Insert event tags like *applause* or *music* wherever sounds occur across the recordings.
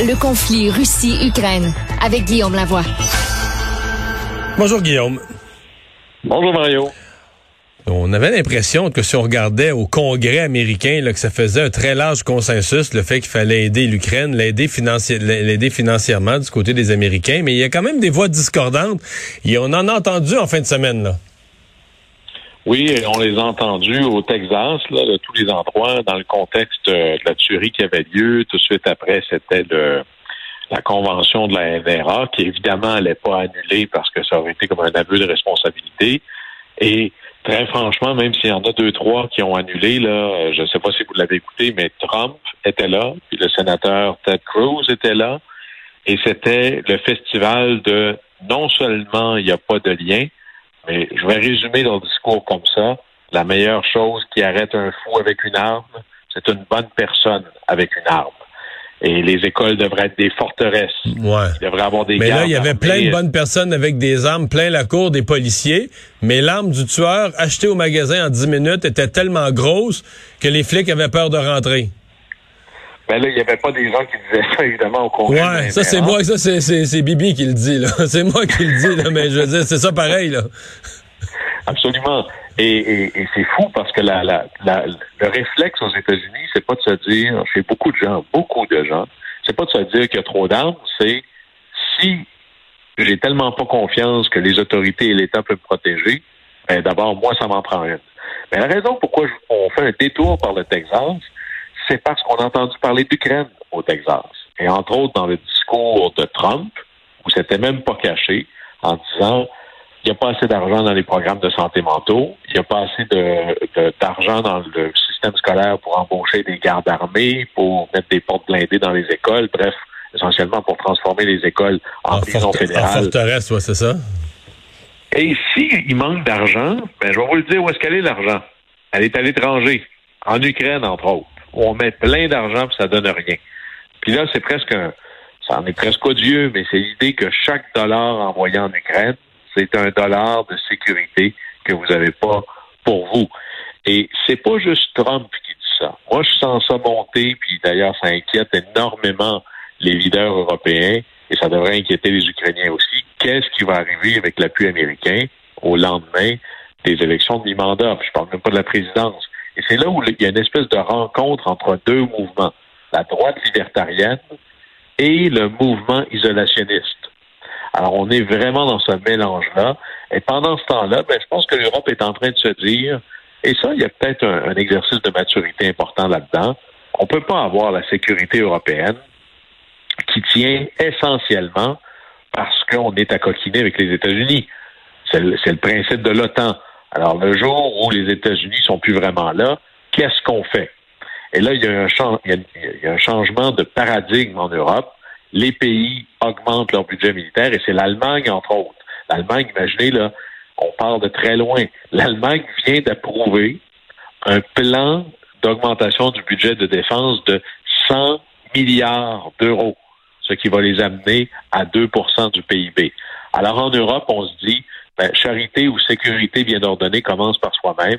Le conflit Russie-Ukraine avec Guillaume Lavoie. Bonjour Guillaume. Bonjour Mario. On avait l'impression que si on regardait au Congrès américain, là, que ça faisait un très large consensus, le fait qu'il fallait aider l'Ukraine, l'aider l'aider financièrement du côté des Américains, mais il y a quand même des voix discordantes. Et on en a entendu en fin de semaine. Là. Oui, on les a entendus au Texas, là, de tous les endroits, dans le contexte euh, de la tuerie qui avait lieu. Tout de suite après, c'était la convention de la NRA, qui évidemment n'allait pas annuler parce que ça aurait été comme un aveu de responsabilité. Et très franchement, même s'il y en a deux, trois qui ont annulé, là, je ne sais pas si vous l'avez écouté, mais Trump était là, puis le sénateur Ted Cruz était là, et c'était le festival de non seulement il n'y a pas de lien, mais je vais résumer leur discours comme ça. La meilleure chose qui arrête un fou avec une arme, c'est une bonne personne avec une arme. Et les écoles devraient être des forteresses. Ouais. Il devrait avoir des Mais là, il y avait plein de bonnes personnes avec des armes, plein la cour des policiers. Mais l'arme du tueur, achetée au magasin en 10 minutes, était tellement grosse que les flics avaient peur de rentrer. Ben là, il n'y avait pas des gens qui disaient ça, évidemment, au Congrès. Ouais, ça, c'est moi, ça, c'est Bibi qui le dit, là. *laughs* C'est moi qui le dis, là, mais je veux dire, c'est ça pareil, là. Absolument. Et, c'est fou parce que la, la, le réflexe aux États-Unis, c'est pas de se dire, chez beaucoup de gens, beaucoup de gens, c'est pas de se dire qu'il y a trop d'armes, c'est si j'ai tellement pas confiance que les autorités et l'État peuvent me protéger, ben d'abord, moi, ça m'en prend une. Mais la raison pourquoi on fait un détour par le Texas, c'est parce qu'on a entendu parler d'Ukraine au Texas. Et entre autres, dans le discours de Trump, où c'était même pas caché, en disant il n'y a pas assez d'argent dans les programmes de santé mentaux, il n'y a pas assez d'argent dans le système scolaire pour embaucher des gardes armés, pour mettre des portes blindées dans les écoles, bref, essentiellement pour transformer les écoles en, prison fédérale. En forteresse, ouais, c'est ça? Et s'il il manque d'argent, ben, je vais vous le dire où est-ce qu'elle est l'argent? Elle est à l'étranger, en Ukraine, entre autres on met plein d'argent puis ça donne rien. Puis là, c'est presque un, ça en est presque odieux, mais c'est l'idée que chaque dollar envoyé en Ukraine, c'est un dollar de sécurité que vous n'avez pas pour vous. Et c'est pas juste Trump qui dit ça. Moi, je sens ça monter, puis d'ailleurs, ça inquiète énormément les leaders européens, et ça devrait inquiéter les Ukrainiens aussi. Qu'est-ce qui va arriver avec l'appui américain au lendemain des élections de mi-mandat? Je parle même pas de la présidence. Et c'est là où il y a une espèce de rencontre entre deux mouvements, la droite libertarienne et le mouvement isolationniste. Alors, on est vraiment dans ce mélange-là. Et pendant ce temps-là, ben, je pense que l'Europe est en train de se dire, et ça, il y a peut-être un, exercice de maturité important là-dedans, on ne peut pas avoir la sécurité européenne qui tient essentiellement parce qu'on est à coquiner avec les États-Unis. C'est le, principe de l'OTAN. Alors, le jour où les États-Unis sont plus vraiment là, qu'est-ce qu'on fait? Et là, il y, a un changement de paradigme en Europe. Les pays augmentent leur budget militaire et c'est l'Allemagne, entre autres. L'Allemagne, imaginez, là, on part de très loin. L'Allemagne vient d'approuver un plan d'augmentation du budget de défense de 100 milliards d'euros, ce qui va les amener à 2% du PIB. Alors en Europe, on se dit, ben, charité ou sécurité bien ordonnée commence par soi-même.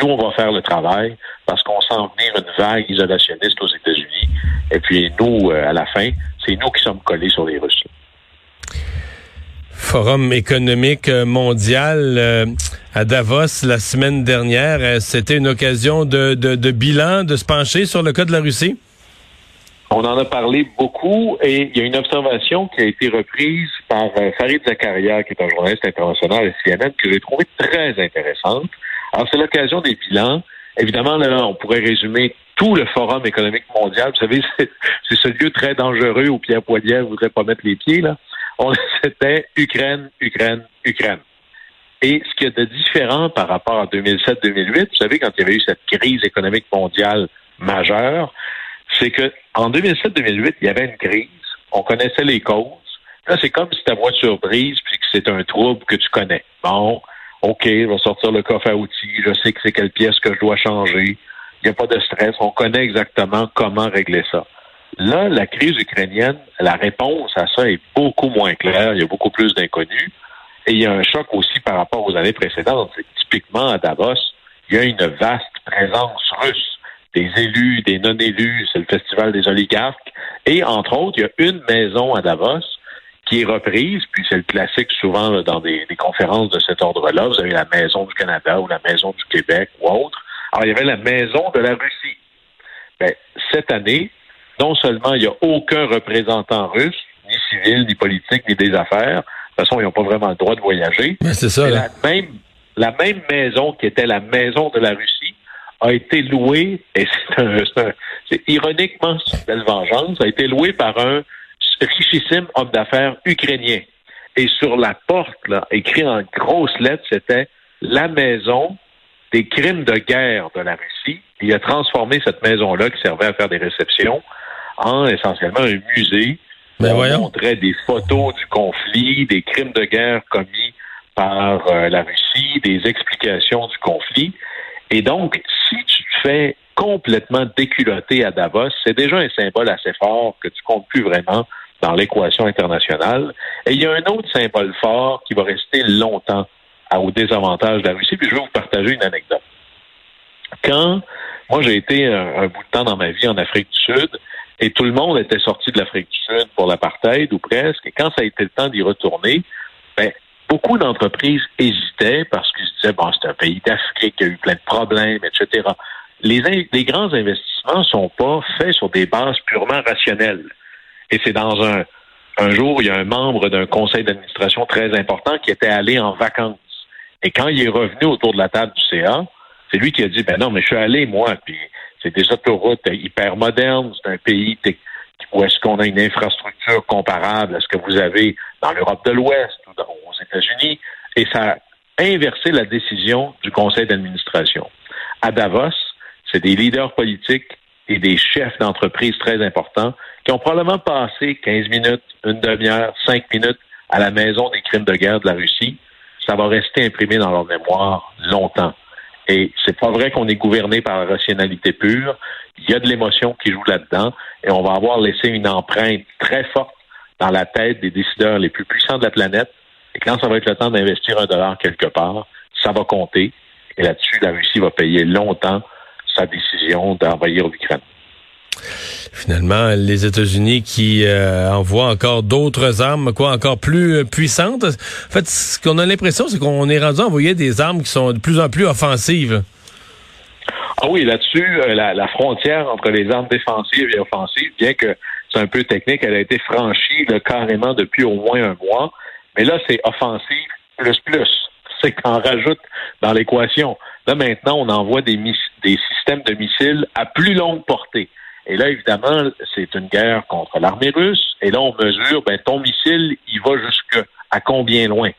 Nous, on va faire le travail parce qu'on sent venir une vague isolationniste aux États-Unis. Et puis nous, euh, à la fin, c'est nous qui sommes collés sur les Russes. Forum économique mondial euh, à Davos la semaine dernière. Euh, c'était une occasion de bilan, de se pencher sur le cas de la Russie? On en a parlé beaucoup et il y a une observation qui a été reprise par euh, Farid Zakaria, qui est un journaliste international à CNN, que j'ai trouvé très intéressante. Alors, c'est l'occasion des bilans. Évidemment, là, on pourrait résumer tout le Forum économique mondial. Vous savez, *laughs* c'est ce lieu très dangereux où Pierre Poilievre voudrait pas mettre les pieds, là. *laughs* C'était Ukraine, Ukraine, Ukraine. Et ce a de différent par rapport à 2007-2008, vous savez, quand il y avait eu cette crise économique mondiale majeure, c'est que en 2007-2008, il y avait une crise, on connaissait les causes. Là, c'est comme si ta voiture brise puis que c'est un trouble que tu connais. Bon, OK, je vais sortir le coffre à outils, je sais que c'est quelle pièce que je dois changer. Il n'y a pas de stress, on connaît exactement comment régler ça. Là, la crise ukrainienne, la réponse à ça est beaucoup moins claire, il y a beaucoup plus d'inconnus. Et il y a un choc aussi par rapport aux années précédentes. Typiquement, à Davos, il y a une vaste présence russe des élus, des non-élus, c'est le festival des oligarques. Et entre autres, il y a une maison à Davos qui est reprise, puis c'est le classique souvent dans des, conférences de cet ordre-là. Vous avez la Maison du Canada ou la Maison du Québec ou autre. Alors, il y avait la Maison de la Russie. Ben, cette année, non seulement il n'y a aucun représentant russe, ni civil, ni politique, ni des affaires. De toute façon, ils n'ont pas vraiment le droit de voyager. Mais c'est ça. La même, la même maison qui était la maison de la Russie a été louée, et c'est ironiquement une belle vengeance, a été louée par un richissime homme d'affaires ukrainien. Et sur la porte, là, écrit en grosses lettres, c'était la maison des crimes de guerre de la Russie. Il a transformé cette maison-là, qui servait à faire des réceptions, en essentiellement un musée. Ben on montrait des photos du conflit, des crimes de guerre commis par euh, la Russie, des explications du conflit. Et donc, si tu te fais complètement déculotter à Davos, c'est déjà un symbole assez fort que tu comptes plus vraiment dans l'équation internationale. Et il y a un autre symbole fort qui va rester longtemps au désavantage de la Russie. Puis je vais vous partager une anecdote. Quand moi j'ai été un, bout de temps dans ma vie en Afrique du Sud, et tout le monde était sorti de l'Afrique du Sud pour l'apartheid ou presque, et quand ça a été le temps d'y retourner, ben, beaucoup d'entreprises hésitaient parce qu'ils se disaient, bon, c'est un pays d'Afrique, y a eu plein de problèmes, etc. Les, les grands investissements sont pas faits sur des bases purement rationnelles. Et c'est dans un, un jour, il y a un membre d'un conseil d'administration très important qui était allé en vacances. Et quand il est revenu autour de la table du CA, c'est lui qui a dit, ben non, mais je suis allé, moi, puis c'est des autoroutes hyper modernes, c'est un pays où est-ce qu'on a une infrastructure comparable à ce que vous avez dans l'Europe de l'Ouest ou aux États-Unis, et ça a inversé la décision du conseil d'administration. À Davos, c'est des leaders politiques et des chefs d'entreprise très importants qui ont probablement passé 15 minutes, une demi-heure, cinq minutes à la maison des crimes de guerre de la Russie. Ça va rester imprimé dans leur mémoire longtemps. Et c'est pas vrai qu'on est gouverné par la rationalité pure. Il y a de l'émotion qui joue là-dedans et on va avoir laissé une empreinte très forte dans la tête des décideurs les plus puissants de la planète. Et quand ça va être le temps d'investir un dollar quelque part, ça va compter. Et là-dessus, la Russie va payer longtemps sa décision d'envahir l'Ukraine. Finalement, les États-Unis qui euh, envoient encore d'autres armes, quoi, encore plus euh, puissantes. En fait, ce qu'on a l'impression, c'est qu'on est rendu à envoyer des armes qui sont de plus en plus offensives. Ah oui, là-dessus, euh, la, frontière entre les armes défensives et offensives, bien que c'est un peu technique, elle a été franchie carrément depuis au moins un mois. Mais là, c'est offensive plus plus. C'est qu'on rajoute dans l'équation. Là, maintenant, on envoie des, des systèmes de missiles à plus longue portée. Et là, évidemment, c'est une guerre contre l'armée russe. Et là, on mesure, ben, ton missile, il va jusque à combien loin?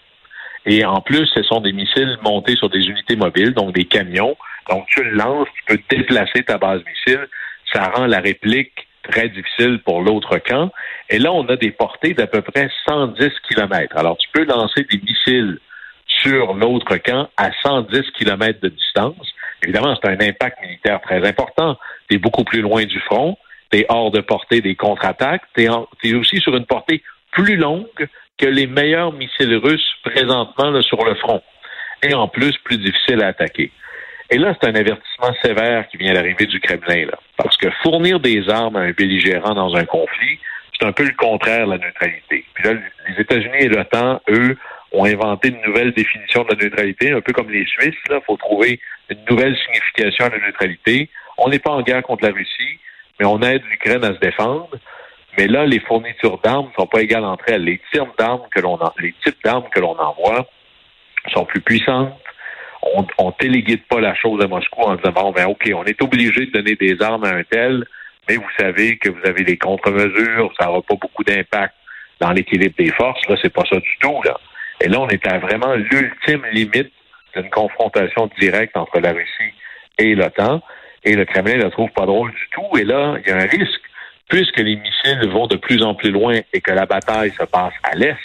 Et en plus, ce sont des missiles montés sur des unités mobiles, donc des camions. Donc, tu le lances, tu peux déplacer ta base missile. Ça rend la réplique très difficile pour l'autre camp. Et là, on a des portées d'à peu près 110 km. Alors, tu peux lancer des missiles sur l'autre camp à 110 km de distance. Évidemment, c'est un impact militaire très important. Tu beaucoup plus loin du front, tu hors de portée des contre-attaques, tu es, aussi sur une portée plus longue que les meilleurs missiles russes présentement sur le front. Et en plus, plus difficile à attaquer. Et là, c'est un avertissement sévère qui vient d'arriver du Kremlin. Parce que fournir des armes à un belligérant dans un conflit, c'est un peu le contraire la neutralité. Puis là, les États-Unis et l'OTAN, eux, ont inventé une nouvelle définition de la neutralité, un peu comme les Suisses. Il faut trouver une nouvelle signification à la neutralité. On n'est pas en guerre contre la Russie, mais on aide l'Ukraine à se défendre. Mais là, les fournitures d'armes ne sont pas égales entre elles. Les types d'armes que l'on les types d'armes que l'on envoie sont plus puissantes. On, on téléguide pas la chose à Moscou en disant bon ben ok, on est obligé de donner des armes à un tel, mais vous savez que vous avez des contre-mesures, ça n'aura pas beaucoup d'impact dans l'équilibre des forces. Là, c'est pas ça du tout. Là. Et là, on est à vraiment l'ultime limite d'une confrontation directe entre la Russie et l'OTAN. Et le Kremlin ne le trouve pas drôle du tout. Et là, il y a un risque, puisque les missiles vont de plus en plus loin et que la bataille se passe à l'est,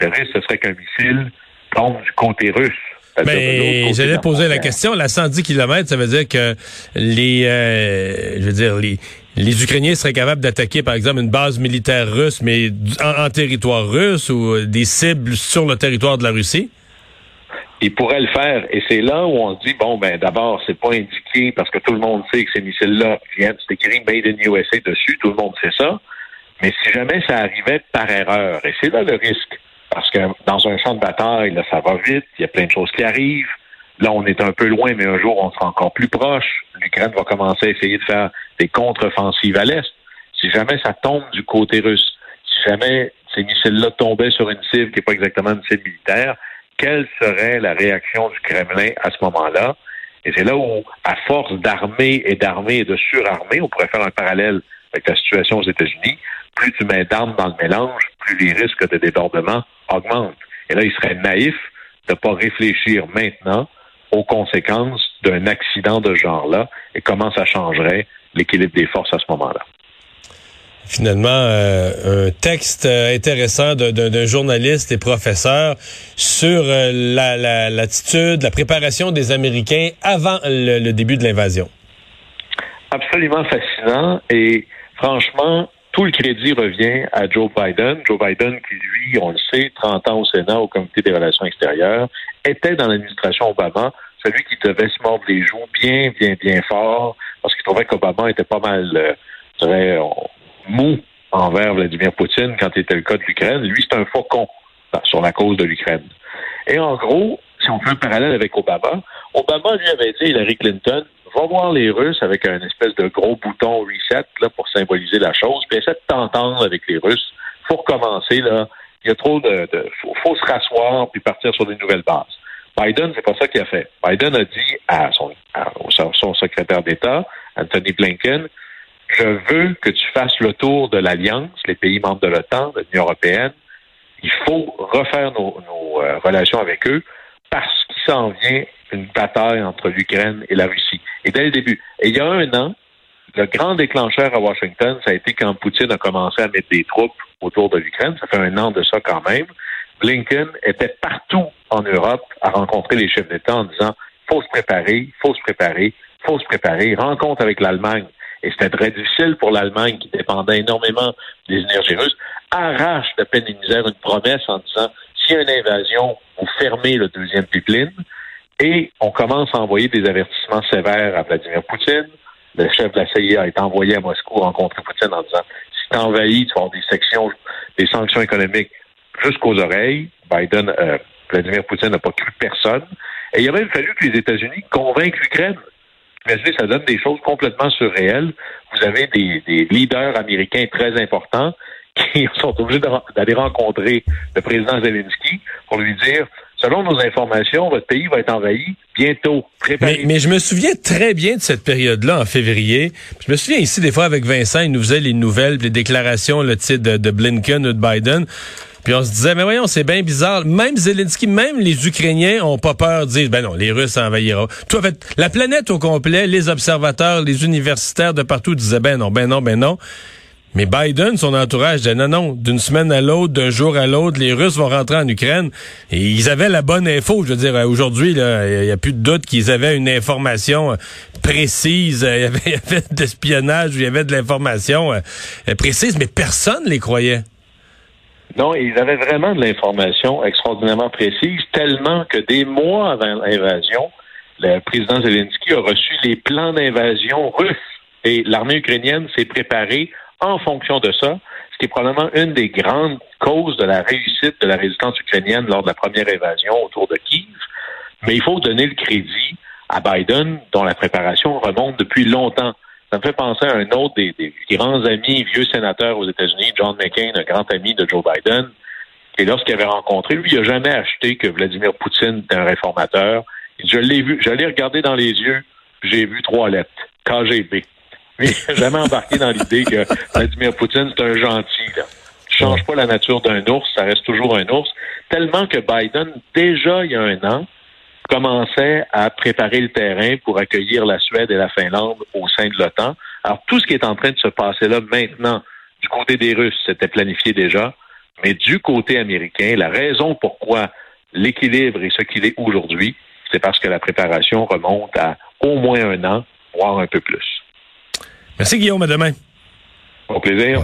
le risque, ce serait qu'un missile tombe du côté russe. Mais j'allais poser la question, la 110 km, ça veut dire que les, euh, je veux dire, les, les Ukrainiens seraient capables d'attaquer, par exemple, une base militaire russe, mais en, territoire russe ou des cibles sur le territoire de la Russie? il pourrait le faire. Et c'est là où on se dit, bon, ben d'abord, c'est pas indiqué parce que tout le monde sait que ces missiles-là viennent, c'est écrit Made in USA dessus, tout le monde sait ça. Mais si jamais ça arrivait par erreur, et c'est là le risque, parce que dans un champ de bataille, là, ça va vite, il y a plein de choses qui arrivent. Là, on est un peu loin, mais un jour, on sera encore plus proche. L'Ukraine va commencer à essayer de faire des contre-offensives à l'Est. Si jamais ça tombe du côté russe, si jamais ces missiles-là tombaient sur une cible qui n'est pas exactement une cible militaire, quelle serait la réaction du Kremlin à ce moment-là? Et c'est là où, à force d'armer et d'armer et de surarmer, on pourrait faire un parallèle avec la situation aux États-Unis, plus tu mets d'armes dans le mélange, plus les risques de débordement augmentent. Et là, il serait naïf de ne pas réfléchir maintenant aux conséquences d'un accident de ce genre-là et comment ça changerait l'équilibre des forces à ce moment-là finalement euh, un texte euh, intéressant d'un journaliste et professeur sur euh, l'attitude, la, préparation des Américains avant le, début de l'invasion. Absolument fascinant et franchement, tout le crédit revient à Joe Biden. Joe Biden qui, lui, on le sait, 30 ans au Sénat, au Comité des relations extérieures, était dans l'administration Obama celui qui devait se mordre les joues bien, bien, bien fort parce qu'il trouvait qu'Obama était pas mal, je mou envers Vladimir Poutine quand c'était le cas de l'Ukraine. Lui, c'est un faucon sur la cause de l'Ukraine. Et en gros, si on fait un parallèle avec Obama, Obama lui avait dit Hillary Clinton va voir les Russes avec un espèce de gros bouton reset là, pour symboliser la chose, puis essaie de t'entendre avec les Russes. Faut recommencer là. Il y a trop de, faut, se rasseoir puis partir sur des nouvelles bases. Biden, c'est pas ça qu'il a fait. Biden a dit à son, secrétaire d'État, Anthony Blinken, je veux que tu fasses le tour de l'Alliance, les pays membres de l'OTAN, de l'Union européenne. Il faut refaire nos, euh, relations avec eux parce qu'il s'en vient une bataille entre l'Ukraine et la Russie. Et dès le début. Et il y a un an, le grand déclencheur à Washington, ça a été quand Poutine a commencé à mettre des troupes autour de l'Ukraine. Ça fait un an de ça quand même. Blinken était partout en Europe à rencontrer les chefs d'État en disant faut se préparer, faut se préparer, faut se préparer. Rencontre avec l'Allemagne. Et c'était très difficile pour l'Allemagne, qui dépendait énormément des énergies russes, arrache de peine et misère une promesse en disant s'il y a une invasion, vous fermez le deuxième pipeline. Et on commence à envoyer des avertissements sévères à Vladimir Poutine. Le chef de la CIA est envoyé à Moscou rencontrer Poutine en disant si tu envahis, tu vas avoir des sections, des sanctions économiques jusqu'aux oreilles. Biden, euh, Vladimir Poutine n'a pas cru personne. Et il a même fallu que les États-Unis convainquent l'Ukraine Imaginez, ça donne des choses complètement surréelles. Vous avez des, leaders américains très importants qui *laughs* sont obligés d'aller rencontrer le président Zelensky pour lui dire selon nos informations, votre pays va être envahi bientôt. Mais, mais, je me souviens très bien de cette période-là, en février. Je me souviens ici, des fois, avec Vincent, il nous faisait les nouvelles, les déclarations le titre de, de Blinken ou de Biden. Puis on se disait, mais voyons, c'est bien bizarre. Même Zelensky, même les Ukrainiens ont pas peur de dire, ben non, les Russes envahiront. Tout, en fait, la planète au complet, les observateurs, les universitaires de partout disaient, ben non, ben non, ben non. Mais Biden, son entourage, disait non, non, d'une semaine à l'autre, d'un jour à l'autre, les Russes vont rentrer en Ukraine. Et ils avaient la bonne info. Je veux dire, aujourd'hui, il n'y a plus de doute qu'ils avaient une information euh, précise. *laughs* Il y avait, de l'espionnage, il y avait de l'information euh, précise, mais personne les croyait. Non, ils avaient vraiment de l'information extraordinairement précise, tellement que des mois avant l'invasion, le président Zelensky a reçu les plans d'invasion russes et l'armée ukrainienne s'est préparée en fonction de ça, ce qui est probablement une des grandes causes de la réussite de la résistance ukrainienne lors de la première invasion autour de Kiev. Mais il faut donner le crédit à Biden, dont la préparation remonte depuis longtemps. Ça me fait penser à un autre des, grands amis, vieux sénateurs aux États-Unis, John McCain, un grand ami de Joe Biden. Et lorsqu'il avait rencontré, lui, il n'a jamais acheté que Vladimir Poutine était un réformateur. Je l'ai vu, je l'ai regardé dans les yeux, j'ai vu trois lettres, KGB. Mais jamais embarqué dans l'idée que Vladimir Poutine, c'est un gentil. Là. change pas la nature d'un ours, ça reste toujours un ours. Tellement que Biden, déjà il y a un an, commençait à préparer le terrain pour accueillir la Suède et la Finlande au sein de l'OTAN. Alors, tout ce qui est en train de se passer là maintenant, du côté des Russes, c'était planifié déjà, mais du côté américain, la raison pourquoi l'équilibre est ce qu'il est aujourd'hui, c'est parce que la préparation remonte à au moins un an, voire un peu plus. Merci Guillaume, à demain. Au plaisir.